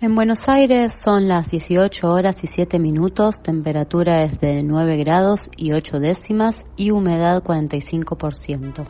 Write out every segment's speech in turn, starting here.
En Buenos Aires son las 18 horas y 7 minutos, temperatura es de 9 grados y 8 décimas y humedad 45%.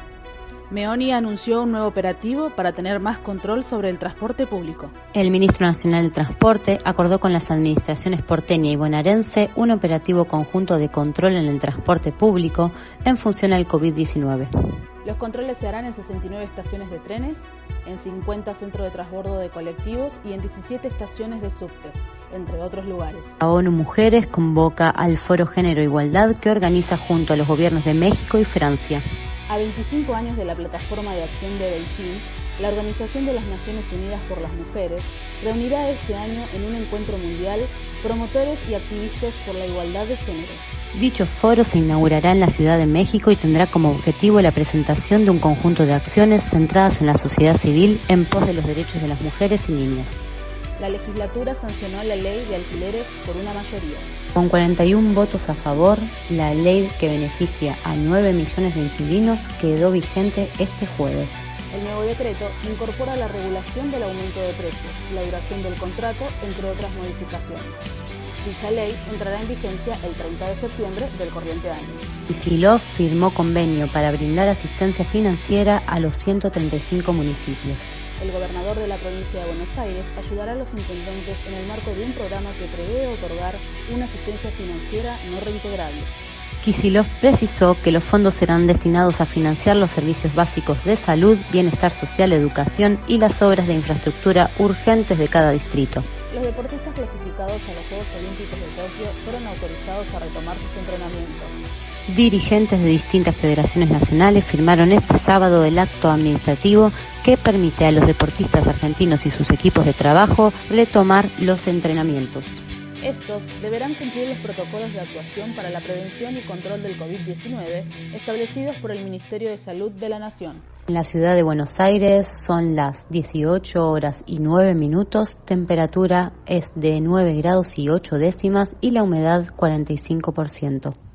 Meoni anunció un nuevo operativo para tener más control sobre el transporte público. El ministro nacional de Transporte acordó con las administraciones porteña y bonaerense un operativo conjunto de control en el transporte público en función al COVID-19. Los controles se harán en 69 estaciones de trenes, en 50 centros de transbordo de colectivos y en 17 estaciones de subtes, entre otros lugares. La ONU Mujeres convoca al Foro Género e Igualdad que organiza junto a los gobiernos de México y Francia. A 25 años de la Plataforma de Acción de Beijing, la Organización de las Naciones Unidas por las Mujeres reunirá este año en un encuentro mundial promotores y activistas por la igualdad de género. Dicho foro se inaugurará en la Ciudad de México y tendrá como objetivo la presentación de un conjunto de acciones centradas en la sociedad civil en pos de los derechos de las mujeres y niñas la legislatura sancionó la ley de alquileres por una mayoría. Con 41 votos a favor, la ley que beneficia a 9 millones de inquilinos quedó vigente este jueves. El nuevo decreto incorpora la regulación del aumento de precios, la duración del contrato, entre otras modificaciones. Dicha ley entrará en vigencia el 30 de septiembre del corriente año. Isilov firmó convenio para brindar asistencia financiera a los 135 municipios el gobernador de la provincia de Buenos Aires ayudará a los intendentes en el marco de un programa que prevé otorgar una asistencia financiera no reintegrable. Kisilov precisó que los fondos serán destinados a financiar los servicios básicos de salud, bienestar social, educación y las obras de infraestructura urgentes de cada distrito. Los deportistas clasificados a los Juegos Olímpicos de Tokio fueron autorizados a retomar sus entrenamientos. Dirigentes de distintas federaciones nacionales firmaron este sábado el acto administrativo que permite a los deportistas argentinos y sus equipos de trabajo retomar los entrenamientos. Estos deberán cumplir los protocolos de actuación para la prevención y control del COVID-19 establecidos por el Ministerio de Salud de la Nación. En la ciudad de Buenos Aires son las 18 horas y 9 minutos, temperatura es de 9 grados y 8 décimas y la humedad 45%.